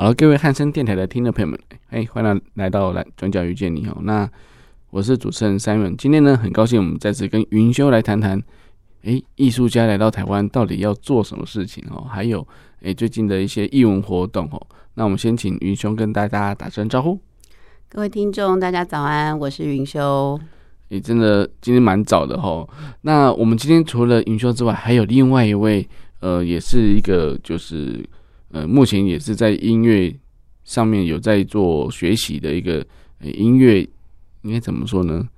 好了，各位汉声电台的听众朋友们，哎，欢迎来到来转角遇见你哦。那我是主持人 Simon，今天呢，很高兴我们再次跟云修来谈谈，哎，艺术家来到台湾到底要做什么事情哦？还有，哎，最近的一些艺文活动哦。那我们先请云修跟大家打声招呼。各位听众，大家早安，我是云修。哎，真的今天蛮早的哦。那我们今天除了云修之外，还有另外一位，呃，也是一个就是。呃，目前也是在音乐上面有在做学习的一个音乐，应该怎么说呢？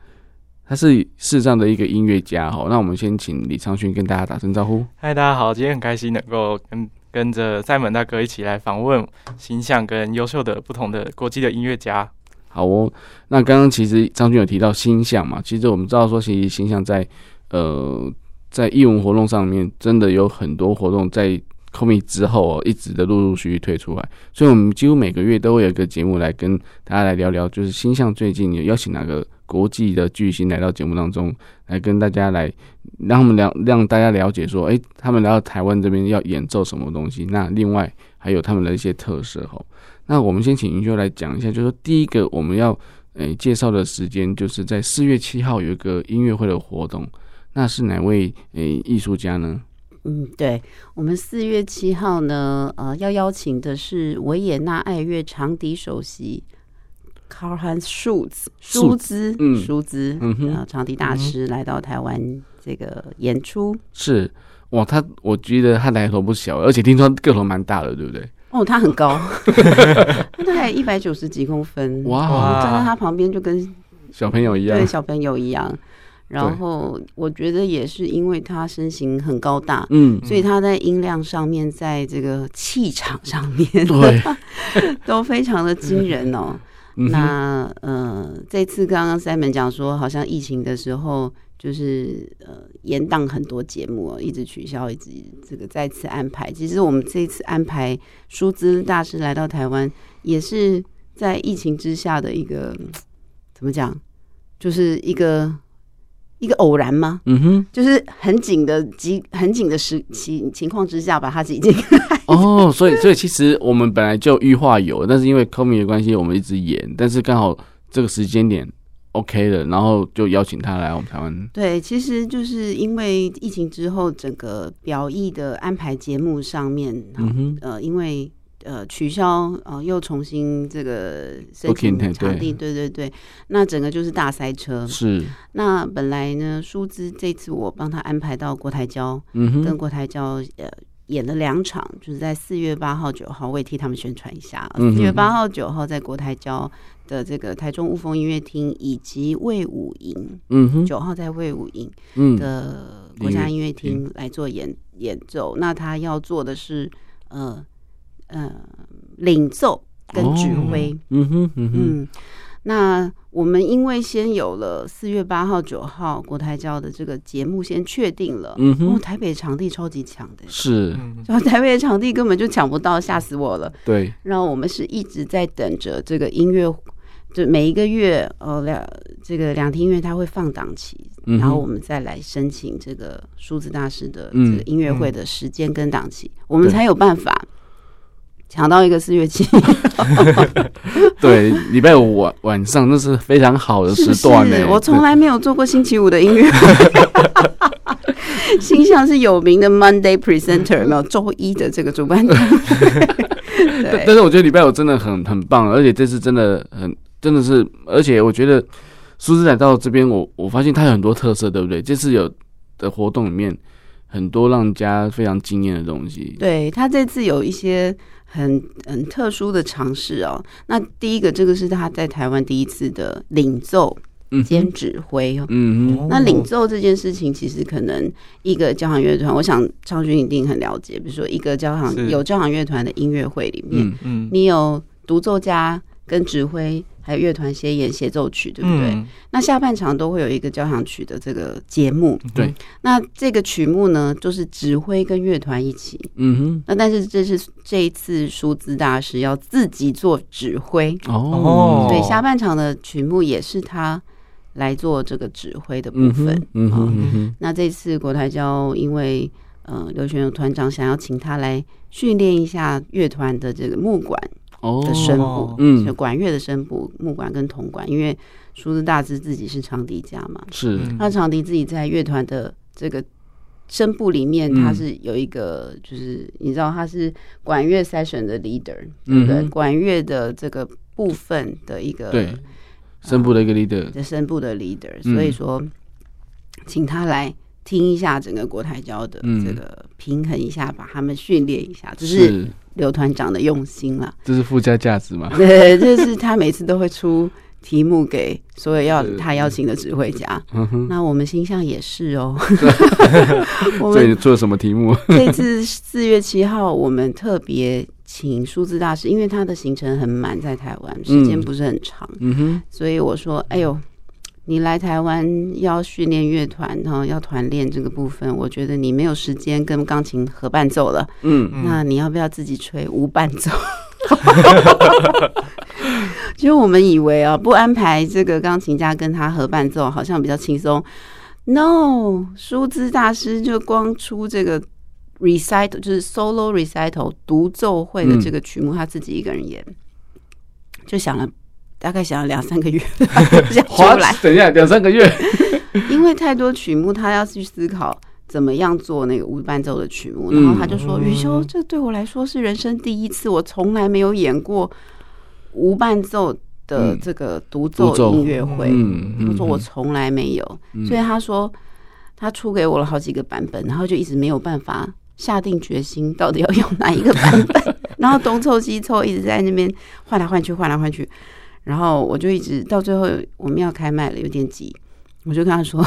他是视障的一个音乐家哈。那我们先请李昌勋跟大家打声招呼。嗨，大家好，今天很开心能够跟跟着赛门大哥一起来访问形象跟优秀的不同的国际的音乐家。好哦，那刚刚其实张军有提到星象嘛，其实我们知道说，其实星象在呃在艺文活动上面真的有很多活动在。COVID 之后哦，一直的陆陆续续推出来，所以我们几乎每个月都会有一个节目来跟大家来聊聊，就是星象最近有邀请哪个国际的巨星来到节目当中，来跟大家来让他们了让大家了解说，哎，他们来到台湾这边要演奏什么东西？那另外还有他们的一些特色哈。那我们先请云修来讲一下，就是第一个我们要诶介绍的时间，就是在四月七号有一个音乐会的活动，那是哪位诶艺术家呢？嗯，对，我们四月七号呢，呃，要邀请的是维也纳爱乐长笛首席 Karl-Heinz Schulze 舒兹，嗯，舒兹，嗯哼，长笛大师来到台湾这个演出。是。哇，他我觉得他来头不小，而且听说个头蛮大的，对不对？哦，他很高，他大概一百九十几公分，哇，站在他旁边就跟小朋友一样，对，小朋友一样。然后我觉得也是因为他身形很高大，嗯，所以他在音量上面，在这个气场上面，对，都非常的惊人哦。嗯、那呃，这次刚刚 Simon 讲说，好像疫情的时候，就是呃延档很多节目，一直取消，一直这个再次安排。其实我们这次安排舒兹大师来到台湾，也是在疫情之下的一个怎么讲，就是一个。一个偶然吗？嗯哼，就是很紧的急，很紧的时情情况之下把它挤进来。哦，所以所以其实我们本来就预化有，但是因为 COVID 的关系，我们一直延，但是刚好这个时间点 OK 了，然后就邀请他来我们台湾。对，其实就是因为疫情之后，整个表艺的安排节目上面，嗯哼，呃，因为。呃，取消呃，又重新这个申请场地，对对对，那整个就是大塞车。是，那本来呢，舒兹这次我帮他安排到国台交，嗯哼，跟国台交呃演了两场，就是在四月八号、九号，我也替他们宣传一下。四、嗯、月八号、九号在国台交的这个台中雾峰音乐厅，以及魏武营，嗯哼，九号在魏武营的国家音乐厅来做演演奏。那他要做的是呃。呃，领奏跟指挥，哦，嗯哼，嗯哼，嗯，那我们因为先有了四月八号、九号国台交的这个节目先确定了，嗯哼，台北场地超级强的，是，然后台北的场地根本就抢不到，吓死我了。对，然后我们是一直在等着这个音乐，就每一个月，呃，两这个两厅音乐它会放档期，嗯，然后我们再来申请这个数字大师的这个音乐会的时间跟档期，嗯，我们才有办法。抢到一个四月七，对，礼拜五晚晚上那是非常好的时段呢。我从来没有做过星期五的音乐会，形象是有名的 Monday Presenter，没有周一的这个主办单 对，但是我觉得礼拜五真的很很棒，而且这次真的很真的是，而且我觉得舒兹来到这边，我我发现他有很多特色，对不对？这次有的活动里面很多让家非常惊艳的东西。对，他这次有一些。很很特殊的尝试哦。那第一个，这个是他在台湾第一次的领奏兼指挥哦。嗯嗯。那领奏这件事情，其实可能一个交响乐团，我想昌勋一定很了解。比如说，一个交响有交响乐团的音乐会里面，嗯，你有独奏家跟指挥。还有乐团协演协奏曲，对不对？嗯、那下半场都会有一个交响曲的这个节目。对，那这个曲目呢，就是指挥跟乐团一起。嗯哼。那但是这是这一次舒兹大师要自己做指挥哦，所以下半场的曲目也是他来做这个指挥的部分。嗯哼，嗯哼。那这次国台交因为呃刘玄友团长想要请他来训练一下乐团的这个木管。的声部，哦、嗯，就管乐的声部，木管跟铜管，因为舒兹大志自己是长笛家嘛，是，那长笛自己在乐团的这个声部里面，他是有一个，就是、嗯、你知道他是管乐 section 的 leader，对不对？嗯、管乐的这个部分的一个对声部的一个 leader，的声部的 leader，所以说，请他来。听一下整个国台交的这个平衡一下，嗯、把他们训练一下，这是刘团长的用心了。这是附加价值吗？对，这是他每次都会出题目给所有要他邀请的指挥家。那我们星象也是哦。所以做什么题目？这次四月七号，我们特别请数字大师，因为他的行程很满，在台湾时间不是很长。嗯哼，所以我说，哎呦。你来台湾要训练乐团，然后要团练这个部分，我觉得你没有时间跟钢琴合伴奏了。嗯，那你要不要自己吹无伴奏？其实我们以为啊，不安排这个钢琴家跟他合伴奏，好像比较轻松。No，舒兹大师就光出这个 recital，就是 solo recital 独奏会的这个曲目，他自己一个人演，就想了。大概想了两三个月，出来。等一下，两三个月，因为太多曲目，他要去思考怎么样做那个无伴奏的曲目。然后他就说：“宇修，这对我来说是人生第一次，我从来没有演过无伴奏的这个独奏音乐会。”嗯他说：“我从来没有。”所以他说他出给我了好几个版本，然后就一直没有办法下定决心到底要用哪一个版本，然后东凑西凑，一直在那边换来换去，换来换去。然后我就一直到最后我们要开麦了，有点急，我就跟他说：“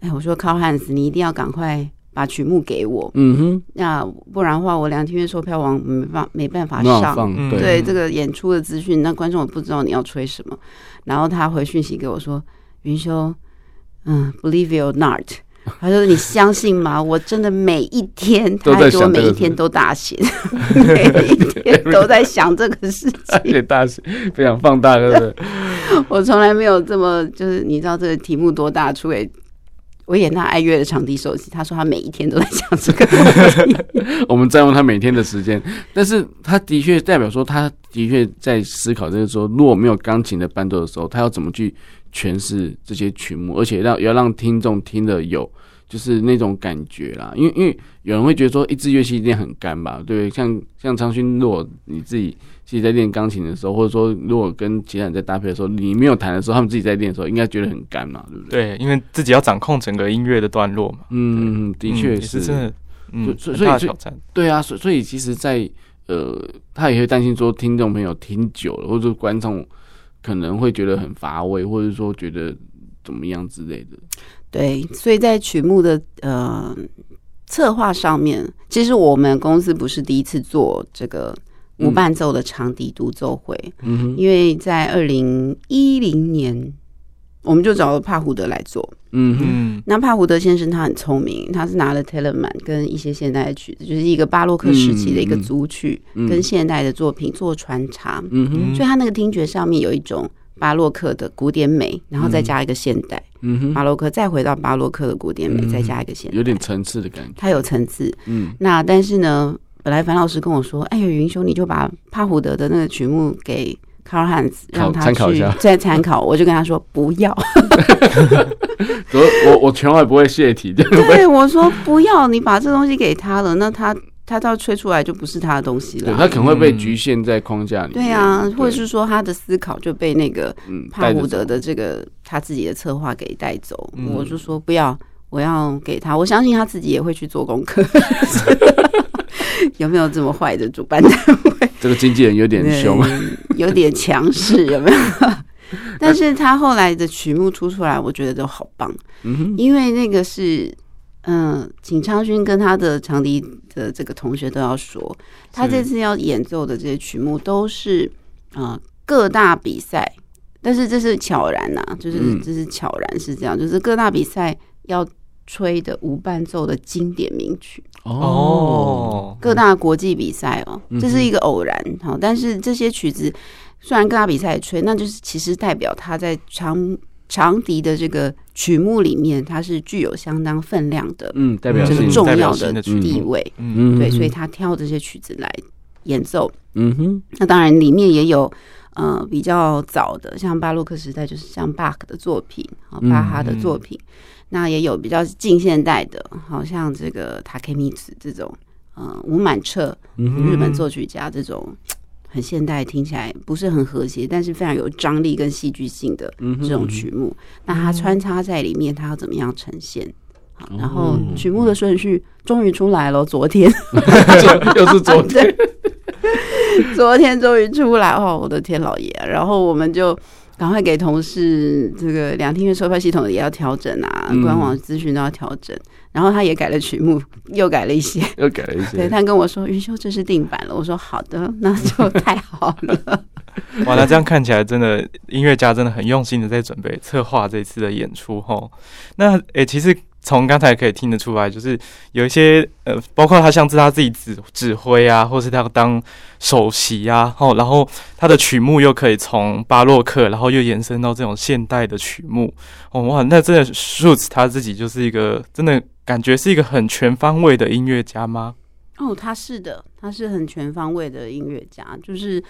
哎，我说 Carl Hans，你一定要赶快把曲目给我，嗯哼，那不然的话，我两天院售票网没办没办法上，对，对这个演出的资讯，那观众也不知道你要吹什么。”然后他回讯息给我说：“云修，嗯，Believe it or not。”他说：“你相信吗？我真的每一天，他还说每一天都大写，每一天都在想这个事 情，大写，非常放大，对不对？我从来没有这么，就是你知道这个题目多大，出给维也纳爱乐的场地首席。他说他每一天都在想这个问题。我们占用他每天的时间，但是他的确代表说，他的确在思考，就是说，如果没有钢琴的伴奏的时候，他要怎么去。”诠释这些曲目，而且让要让听众听得有就是那种感觉啦。因为因为有人会觉得说一支乐器一定很干吧？对，像像昌勋，如果你自己自己在练钢琴的时候，或者说如果跟其他人在搭配的时候，你没有弹的时候，他们自己在练的时候，应该觉得很干嘛，对不对？对，因为自己要掌控整个音乐的段落嘛。嗯，的确是，真的，嗯，所以所以对啊，所以所以其实在，在呃，他也会担心说听众朋友听久了，或者说观众。可能会觉得很乏味，或者说觉得怎么样之类的。对，所以在曲目的呃策划上面，其实我们公司不是第一次做这个无伴奏的长笛独奏会。嗯哼，因为在二零一零年。我们就找了帕胡德来做，嗯哼。那帕胡德先生他很聪明，他是拿了 Telemann 跟一些现代的曲子，就是一个巴洛克时期的一个组曲，跟现代的作品做穿插，嗯哼。所以他那个听觉上面有一种巴洛克的古典美，然后再加一个现代，嗯哼。巴洛克再回到巴洛克的古典美，再加一个现代，有点层次的感觉。他有层次，嗯。那但是呢，本来樊老师跟我说，哎呦，云兄，你就把帕胡德的那个曲目给。Karl Hans 让他去 再参考，我就跟他说不要。我我我从来不会泄题，对，对我说不要，你把这东西给他了，那他他到吹出来就不是他的东西了。他可能会被局限在框架里。对啊，或者是说他的思考就被那个帕胡德的这个他自己的策划给带走。我就说不要，我要给他，我相信他自己也会去做功课。有没有这么坏的主办单位？这个经纪人有点凶，有点强势，有没有？但是他后来的曲目出出来，我觉得都好棒。嗯，因为那个是，嗯，请昌勋跟他的长笛的这个同学都要说，他这次要演奏的这些曲目都是啊、呃、各大比赛，但是这是悄然呐、啊，就是这是悄然是这样，就是各大比赛要。吹的无伴奏的经典名曲哦，各大国际比赛哦，这是一个偶然哈。但是这些曲子虽然各大比赛吹，那就是其实代表他在长长笛的这个曲目里面，它是具有相当分量的，嗯，代表这个重要的地位，嗯，对，所以他挑这些曲子来演奏。嗯哼，那当然里面也有呃比较早的，像巴洛克时代，就是像巴克的作品啊，巴哈的作品。嗯、那也有比较近现代的，好像这个塔克米茨这种，呃，吴满彻，日本作曲家这种很现代，听起来不是很和谐，但是非常有张力跟戏剧性的这种曲目。嗯、那它穿插在里面，它要怎么样呈现？好，然后曲目的顺序终于出来了，昨天 又是昨天，昨天终于出来哦，我的天老爷！然后我们就赶快给同事这个两厅院售票系统也要调整啊，嗯、官网资讯都要调整。然后他也改了曲目，又改了一些，又改了一些。对，他跟我说：“云修，这是定版了。”我说：“好的，那就太好了。”哇，那这样看起来真的音乐家真的很用心的在准备策划这次的演出哈。那诶、欸，其实。从刚才可以听得出来，就是有一些呃，包括他像是他自己指指挥啊，或是他当首席啊，哦，然后他的曲目又可以从巴洛克，然后又延伸到这种现代的曲目，哦哇，那真的 Schultze 他自己就是一个真的感觉是一个很全方位的音乐家吗？哦，他是的，他是很全方位的音乐家，就是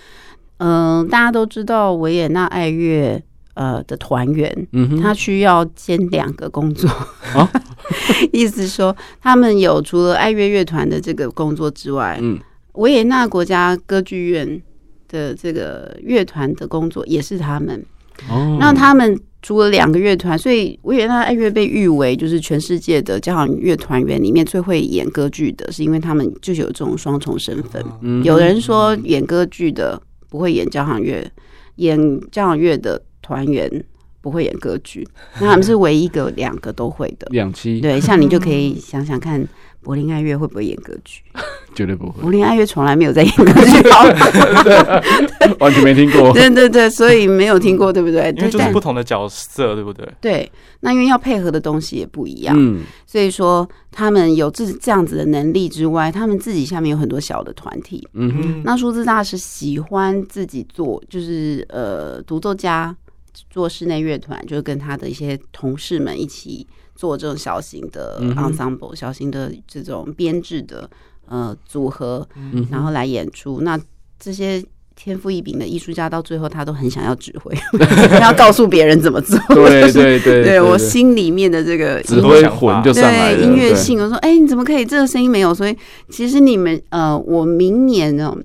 嗯、大家都知道维也纳爱乐。呃的团员，嗯，他需要兼两个工作，啊、意思说他们有除了爱乐乐团的这个工作之外，嗯，维也纳国家歌剧院的这个乐团的工作也是他们。哦，那他们除了两个乐团，所以维也纳爱乐被誉为就是全世界的交响乐团员里面最会演歌剧的，是因为他们就有这种双重身份。嗯，有人说演歌剧的不会演交响乐，演交响乐的。团员不会演歌剧，那他们是唯一一个两个都会的两期。对，像你就可以想想看，柏林爱乐会不会演歌剧？绝对不会。柏林爱乐从来没有在演歌剧，好 完全没听过。对对对，所以没有听过，对不对？因为就是不同的角色，对不对？对，那因为要配合的东西也不一样，嗯，所以说他们有自这样子的能力之外，他们自己下面有很多小的团体，嗯哼。那舒兹大师喜欢自己做，就是呃，独奏家。做室内乐团，就是跟他的一些同事们一起做这种小型的 ensemble、嗯、小型的这种编制的呃组合，嗯、然后来演出。那这些天赋异禀的艺术家，到最后他都很想要指挥，要告诉别人怎么做。对对对，对 我心里面的这个指挥魂就上来音乐性，我说，哎，你怎么可以这个声音没有？所以其实你们呃，我明年呢。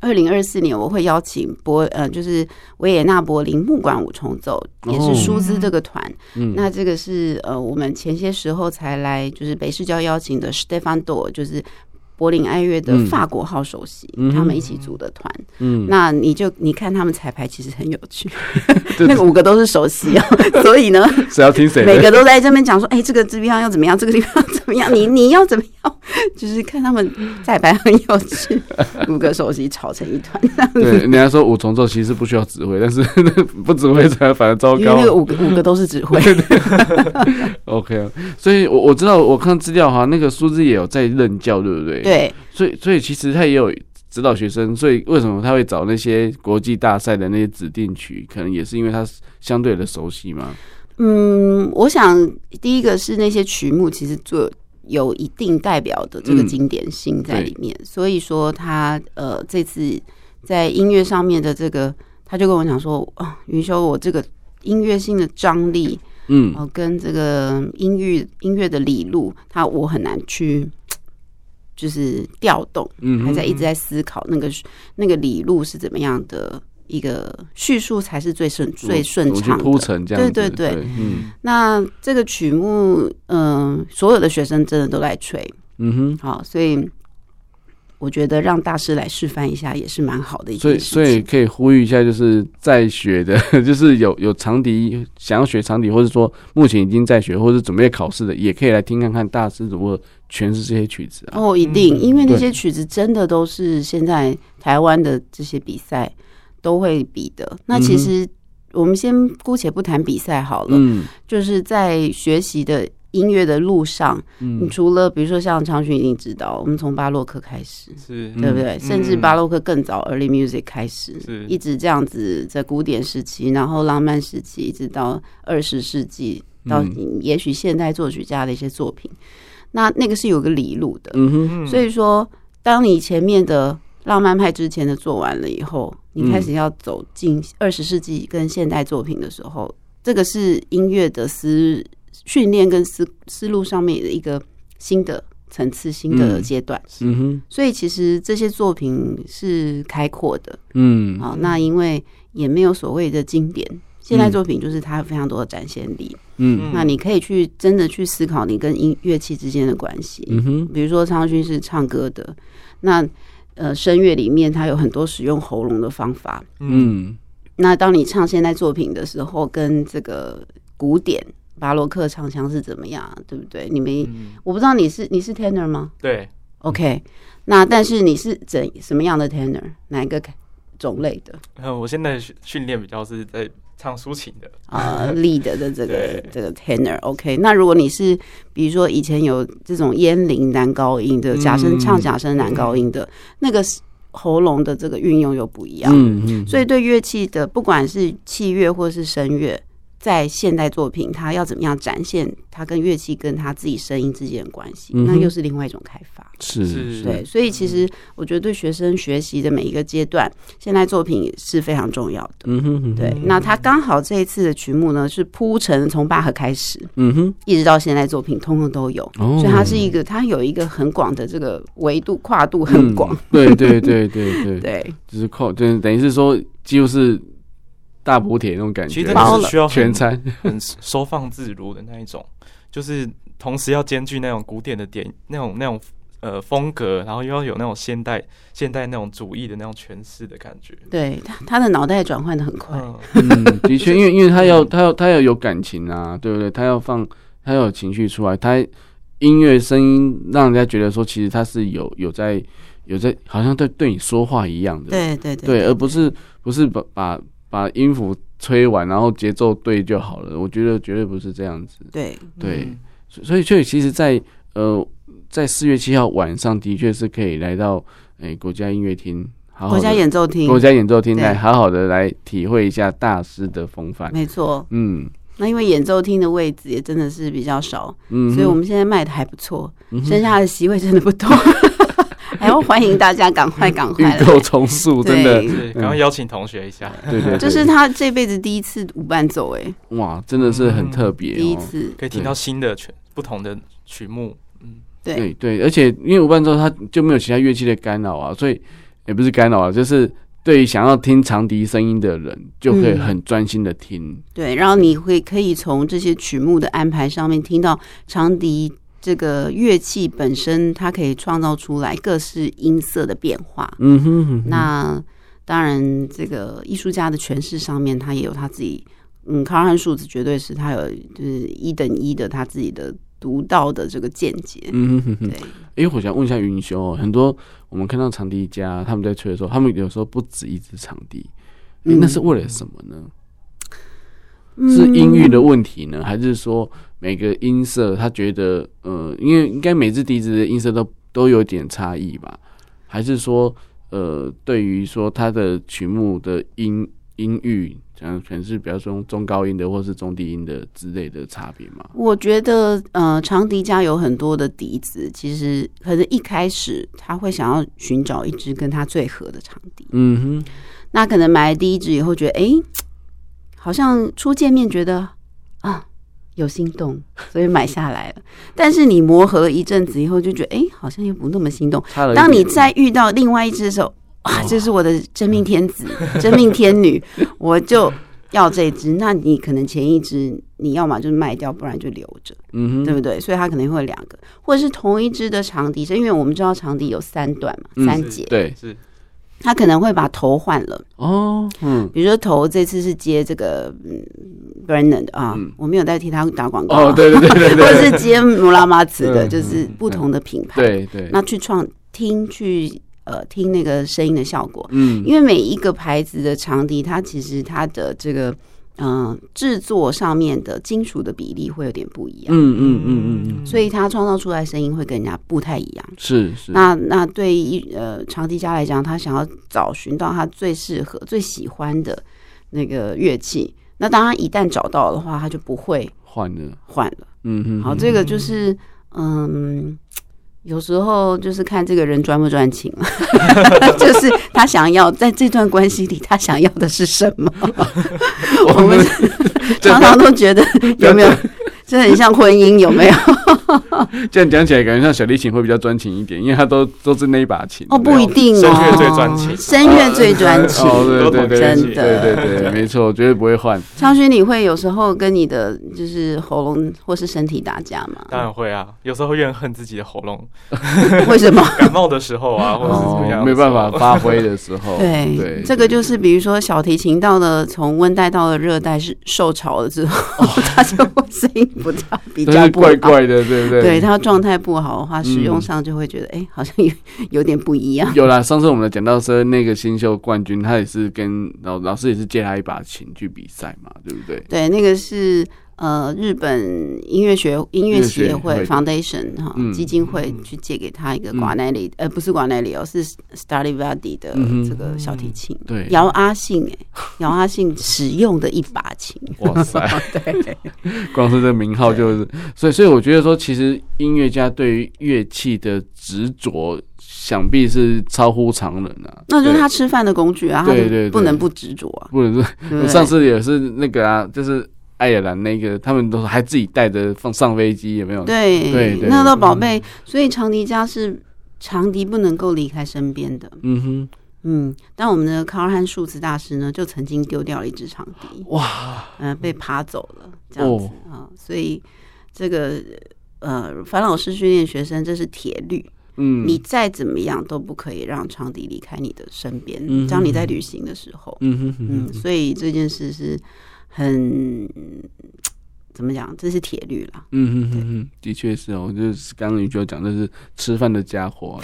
二零二四年我会邀请柏呃，就是维也纳柏林木管五重奏，也是舒兹这个团。那这个是呃，我们前些时候才来，就是北市交邀请的 Stefan Dor，就是。柏林爱乐的法国号首席，嗯、他们一起组的团。嗯，那你就你看他们彩排其实很有趣，那个五个都是首席啊，所以呢，谁要听谁？每个都在这边讲说，哎、欸，这个地方要怎么样，这个地方要怎么样，你你要怎么样？就是看他们彩排很有趣，五个首席吵成一团。对，你还说五重奏其实不需要指挥，但是不指挥才反而糟糕。因为那个五个五个都是指挥。OK，所以我我知道，我看资料哈，那个苏志也有在任教，对不对？对，所以所以其实他也有指导学生，所以为什么他会找那些国际大赛的那些指定曲，可能也是因为他相对的熟悉嘛。嗯，我想第一个是那些曲目其实做有一定代表的这个经典性在里面，嗯、所以说他呃这次在音乐上面的这个，他就跟我讲说啊，云修，我这个音乐性的张力，嗯，跟这个音乐音乐的理路，他我很难去。就是调动，还在一直在思考那个那个理路是怎么样的一个叙述才是最顺最顺畅的铺陈，这样对对对。嗯，那这个曲目，嗯，所有的学生真的都在吹，嗯哼，好，所以。我觉得让大师来示范一下也是蛮好的一件事情。所以，所以可以呼吁一下，就是在学的，就是有有长笛想要学长笛，或者说目前已经在学，或者准备考试的，也可以来听看看大师如何诠释这些曲子啊。哦，一定，因为那些曲子真的都是现在台湾的这些比赛都会比的。那其实我们先姑且不谈比赛好了，嗯，就是在学习的。音乐的路上，你除了比如说像长勋一定知道，我们从巴洛克开始，是对不对？甚至巴洛克更早，early music 开始，是。一直这样子在古典时期，然后浪漫时期，一直到二十世纪，到也许现代作曲家的一些作品，那那个是有个理路的。嗯哼，所以说，当你前面的浪漫派之前的做完了以后，你开始要走进二十世纪跟现代作品的时候，嗯、这个是音乐的思训练跟思思路上面的一个新的层次、新的阶段。嗯哼，所以其实这些作品是开阔的。嗯，好，那因为也没有所谓的经典，现代作品就是它有非常多的展现力。嗯，那你可以去真的去思考你跟音乐器之间的关系。嗯哼，比如说昌勋是唱歌的，那。呃，声乐里面它有很多使用喉咙的方法。嗯，那当你唱现代作品的时候，跟这个古典巴洛克唱腔是怎么样，对不对？你们，嗯、我不知道你是你是 tenor 吗？对，OK。那但是你是怎什么样的 tenor？哪一个种类的？呃，我现在训训练比较是在。唱抒情的啊，lead 的这个这个 tenor，OK。那如果你是比如说以前有这种烟铃男高音的假声唱假声男高音的那个喉咙的这个运用又不一样，嗯嗯。所以对乐器的不管是器乐或是声乐。在现代作品，他要怎么样展现他跟乐器跟他自己声音之间的关系？嗯、那又是另外一种开发。是是，对。所以其实我觉得对学生学习的每一个阶段，现代作品是非常重要的。嗯哼，哼，对。那他刚好这一次的曲目呢，是铺陈从巴赫开始，嗯哼，一直到现代作品，通通都有。哦。所以它是一个，它有一个很广的这个维度，跨度很广。嗯、对对对对对 对，就是靠，就是等于是说，几乎是。大补铁那种感觉，其实真的是需要全餐，很收放自如的那一种，就是同时要兼具那种古典的点，那种那种呃风格，然后又要有那种现代现代那种主义的那种诠释的感觉。对他，他的脑袋转换的很快。嗯，的确，因为因为他要他要他要有感情啊，对不对？他要放他要有情绪出来，他音乐声音让人家觉得说，其实他是有有在有在，好像在对你说话一样的。对对对，对，而不是不是把把。把音符吹完，然后节奏对就好了。我觉得绝对不是这样子。对对，嗯、所以所以其实在，在呃，在四月七号晚上，的确是可以来到诶、欸、国家音乐厅，好好国家演奏厅，国家演奏厅来好好的来体会一下大师的风范。没错，嗯，那因为演奏厅的位置也真的是比较少，嗯，所以我们现在卖的还不错，嗯、剩下的席位真的不多。还要欢迎大家赶快赶快预购重塑，真的，赶快邀请同学一下。对对，这是他这辈子第一次舞伴奏，哎，哇，真的是很特别，第一次。可以听到新的曲，不同的曲目。嗯，对。对，而且因为舞伴奏，它就没有其他乐器的干扰啊，所以也不是干扰啊，就是对于想要听长笛声音的人，就可以很专心的听。对，然后你会可以从这些曲目的安排上面听到长笛。这个乐器本身，它可以创造出来各式音色的变化。嗯哼，哼，那当然，这个艺术家的诠释上面，他也有他自己。嗯，康汉数字绝对是他有就是一等一的他自己的独到的这个见解。嗯哼，哼，哼，对。哎，我想问一下云修，很多我们看到长笛家他们在吹的时候，他们有时候不止一支长笛，嗯、那是为了什么呢？是音域的问题呢，还是说每个音色他觉得呃，因为应该每支笛子的音色都都有点差异吧？还是说呃，对于说他的曲目的音音域，讲可能是比较说中高音的，或是中低音的之类的差别吗？我觉得呃，长笛家有很多的笛子，其实可能一开始他会想要寻找一支跟他最合的长笛。嗯哼，那可能买了第一支以后觉得，哎。好像初见面觉得啊有心动，所以买下来了。但是你磨合了一阵子以后，就觉得哎、欸，好像又不那么心动。当你再遇到另外一只的时候，哇，这是我的真命天子、真命天女，我就要这只。那你可能前一只你要么就是卖掉，不然就留着，嗯哼，对不对？所以它可能会有两个，或者是同一只的长笛，是因为我们知道长笛有三段嘛，嗯、三节，对，是。他可能会把头换了。哦，嗯，比如说头这次是接这个嗯 Brennan 啊，嗯、我没有在替他打广告、啊，哦，对对对对，对，或者是接穆拉玛茨的，就是不同的品牌，对对，那去创听去呃听那个声音的效果，嗯，因为每一个牌子的长笛，它其实它的这个。嗯，制作上面的金属的比例会有点不一样，嗯嗯嗯嗯，所以它创造出来声音会跟人家不太一样。是是，那那对于呃长笛家来讲，他想要找寻到他最适合、最喜欢的那个乐器，那当他一旦找到的话，他就不会换了，换了。嗯嗯，好，这个就是嗯，有时候就是看这个人专不专情，就是他想要在这段关系里，他想要的是什么？我们常常都觉得有没有？这很像婚姻，有没有？这样讲起来，感觉像小提琴会比较专情一点，因为他都都是那一把琴。哦，不一定哦，声乐最专情，声乐最专情。哦，对对对，真的，对对对，没错，绝对不会换。昌勋，你会有时候跟你的就是喉咙或是身体打架吗？当然会啊，有时候会怨恨自己的喉咙。为什么？感冒的时候啊，或者是怎么样，没办法发挥的时候。对对，这个就是比如说小提琴到了从温带到了热带是受潮了之后，它就会声音不太比较。怪怪的，对不对？对，他状态不好的话，使用上就会觉得，哎、嗯，好像有有点不一样。有啦，上次我们讲到说，那个新秀冠军，他也是跟老老师也是借他一把琴去比赛嘛，对不对？对，那个是。呃，日本音乐学音乐协会 Foundation 哈基金会去借给他一个瓜奈里，呃，不是瓜奈里哦，是 Stradivari 的这个小提琴。对，姚阿信哎，姚阿信使用的一把琴。哇塞，对，光是这个名号就是，所以所以我觉得说，其实音乐家对于乐器的执着，想必是超乎常人啊。那就是他吃饭的工具啊，对对，不能不执着啊，不能是。上次也是那个啊，就是。爱尔兰那个，他们都还自己带着放上飞机，有没有？对对对，那都宝贝。所以长笛家是长笛不能够离开身边的。嗯哼，嗯。但我们的卡尔汉数字大师呢，就曾经丢掉了一支长笛。哇，嗯，被爬走了，这样子啊。所以这个呃，樊老师训练学生，这是铁律。嗯，你再怎么样都不可以让长笛离开你的身边。当你在旅行的时候，嗯哼嗯，所以这件事是。很怎么讲？这是铁律了。嗯嗯嗯嗯，的确是哦。就是刚刚你就讲，这是吃饭的家伙，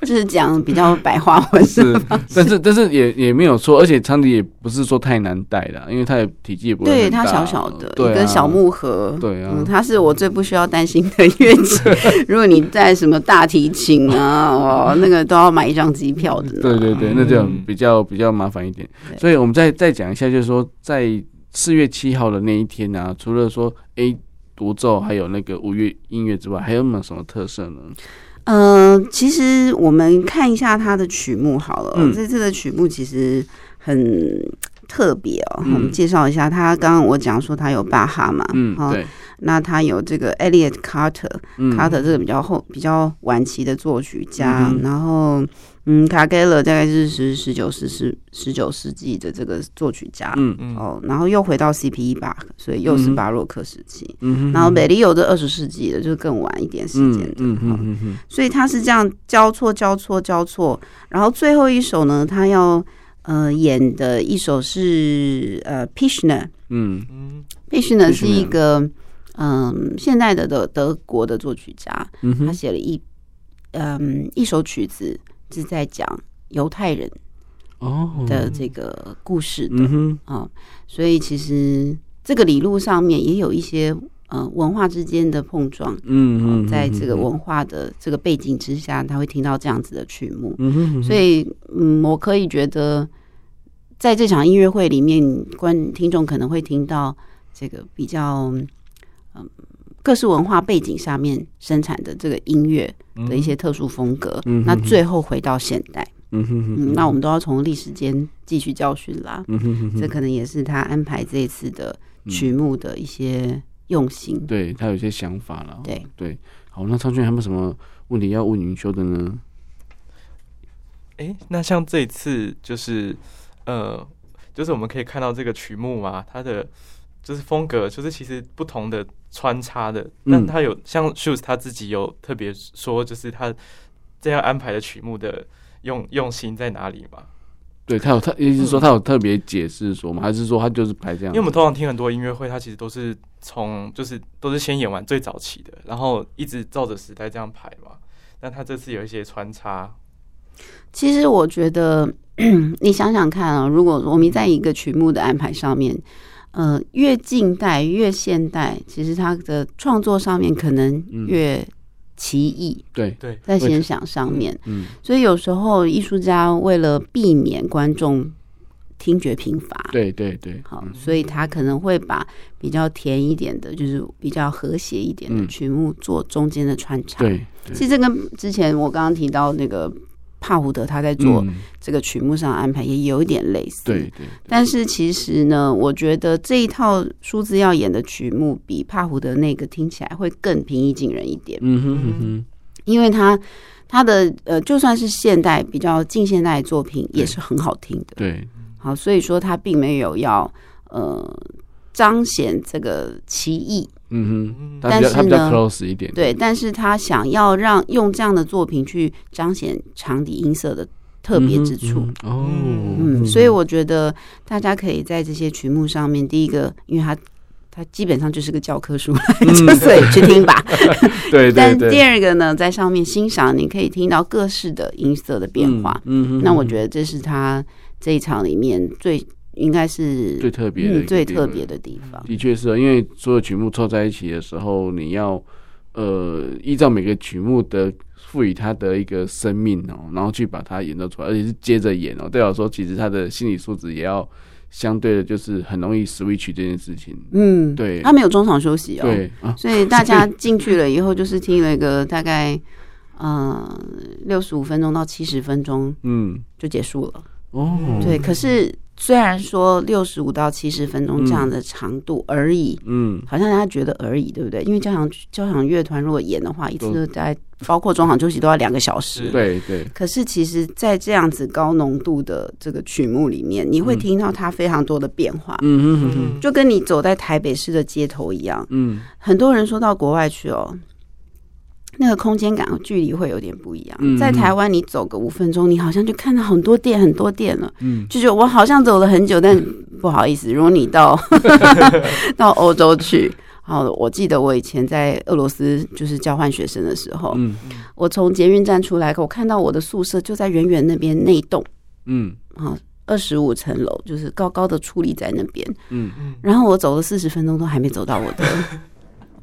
就是讲比较白话文是，但是但是也也没有错，而且长笛也不是说太难带的，因为它的体积也不对，它小小的一个小木盒，对啊，它是我最不需要担心的乐器。如果你带什么大提琴啊，哦，那个都要买一张机票的。对对对，那就比较比较麻烦一点。所以我们再再讲一下，就是说在。四月七号的那一天呢、啊，除了说 A 独奏还有那个五月音乐之外，还有没有什么特色呢？呃，其实我们看一下它的曲目好了。嗯，这次的曲目其实很特别哦。嗯、我们介绍一下，他刚刚我讲说他有巴哈嘛，嗯，对。那他有这个 Elliott Carter，Carter 这个比较后比较晚期的作曲家，嗯、然后。嗯，卡盖勒大概是十十九世十十九世纪的这个作曲家，嗯。嗯，哦，然后又回到 C.P.E. 巴赫，所以又是巴洛克时期，嗯，然后美利有的二十世纪的就是更晚一点时间的，嗯嗯嗯嗯，所以他是这样交错交错交错，然后最后一首呢，他要呃演的一首是呃 Pishner，嗯。嗯，Pishner 是一个嗯现代的德德国的作曲家，嗯，他写了一嗯一首曲子。是在讲犹太人哦。的这个故事的啊，所以其实这个理路上面也有一些呃文化之间的碰撞，嗯嗯，在这个文化的这个背景之下，他会听到这样子的曲目，嗯，所以嗯，我可以觉得在这场音乐会里面，观听众可能会听到这个比较嗯。各式文化背景下面生产的这个音乐的一些特殊风格，嗯、那最后回到现代，嗯哼哼嗯，那我们都要从历史间继续教训啦，嗯哼哼哼，这可能也是他安排这一次的曲目的一些用心，嗯、对他有些想法了，对。对，好，那昌俊还有没有什么问题要问云修的呢？哎、欸，那像这一次就是呃，就是我们可以看到这个曲目嘛，它的。就是风格，就是其实不同的穿插的，但他有像 Schultz 他自己有特别说，就是他这样安排的曲目的用用心在哪里吗？对他有他意思是说他有特别解释说吗？还是说他就是排这样？因为我们通常听很多音乐会，他其实都是从就是都是先演完最早期的，然后一直照着时代这样排嘛。但他这次有一些穿插。其实我觉得，你想想看啊，如果我们在一个曲目的安排上面。呃，越近代越现代，其实他的创作上面可能越奇异。对对，在欣赏上面，嗯，所以有时候艺术家为了避免观众听觉贫乏。对对对，好，所以他可能会把比较甜一点的，就是比较和谐一点的曲目做中间的穿插。对，其实这跟之前我刚刚提到那个。帕胡德他在做这个曲目上的安排也有一点类似，对对。但是其实呢，我觉得这一套舒兹要演的曲目比帕胡德那个听起来会更平易近人一点。嗯哼因为他他的呃，就算是现代比较近现代作品，也是很好听的。对，好，所以说他并没有要呃彰显这个奇异。嗯哼，但是呢，close 一点，对，但是他想要让用这样的作品去彰显长笛音色的特别之处。哦，嗯，所以我觉得大家可以在这些曲目上面，第一个，因为它它基本上就是个教科书，所以去听吧。对，但第二个呢，在上面欣赏，你可以听到各式的音色的变化。嗯，那我觉得这是他这一场里面最。应该是最特别的、嗯、最特别的地方。的确是，因为所有曲目凑在一起的时候，你要呃依照每个曲目的赋予它的一个生命哦，然后去把它演奏出来，而且是接着演哦。代表说，其实他的心理素质也要相对的，就是很容易 switch 这件事情。嗯，对，他没有中场休息哦。对，所以大家进去了以后，就是听了一个大概呃六十五分钟到七十分钟，嗯，就结束了。哦，对，可是。虽然说六十五到七十分钟这样的长度而已，嗯，好像大家觉得而已，对不对？因为交响交响乐团如果演的话，一次在包括中场休息都要两个小时，对对。可是其实，在这样子高浓度的这个曲目里面，你会听到它非常多的变化，嗯嗯嗯，就跟你走在台北市的街头一样，嗯，很多人说到国外去哦。那个空间感和距离会有点不一样。嗯、在台湾，你走个五分钟，你好像就看到很多店，很多店了。嗯，就觉得我好像走了很久，但不好意思，如果你到 到欧洲去，好，我记得我以前在俄罗斯就是交换学生的时候，嗯，我从捷运站出来，我看到我的宿舍就在远远那边那栋，嗯，好，二十五层楼，就是高高的矗立在那边，嗯嗯，然后我走了四十分钟都还没走到我的。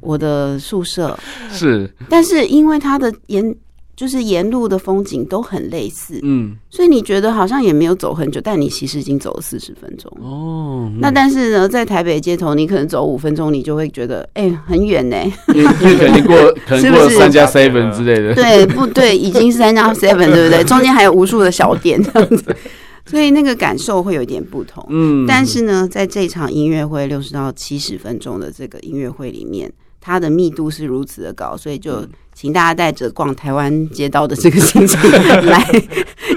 我的宿舍是，但是因为它的沿就是沿路的风景都很类似，嗯，所以你觉得好像也没有走很久，但你其实已经走了四十分钟哦。那但是呢，在台北街头，你可能走五分钟，你就会觉得哎、欸、很远呢、欸，因为肯定过可能过了三家 seven 之类的，对不对？已经是三家 seven 对不对？中间还有无数的小店这样子。所以那个感受会有点不同，嗯，但是呢，在这场音乐会六十到七十分钟的这个音乐会里面，它的密度是如此的高，所以就请大家带着逛台湾街道的这个心情 来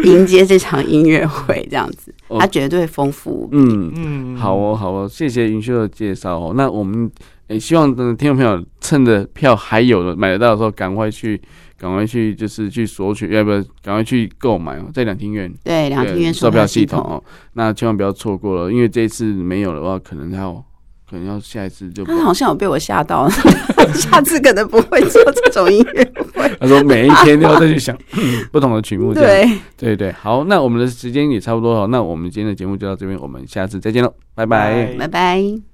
迎接这场音乐会，这样子，它绝对丰富。嗯嗯，好哦好哦，谢谢云秀的介绍哦。那我们也希望的听众朋友趁着票还有的买得到的时候，赶快去。赶快去，就是去索取，要不要赶快去购买哦，在两厅院对两厅院售票系统哦，那千万不要错过了，因为这一次没有的话，可能要可能要下一次就。他好像有被我吓到，下次可能不会做这种音乐会。他说每一天都要再去想 不同的曲目，对对对，好，那我们的时间也差不多了，那我们今天的节目就到这边，我们下次再见喽，拜拜，拜拜。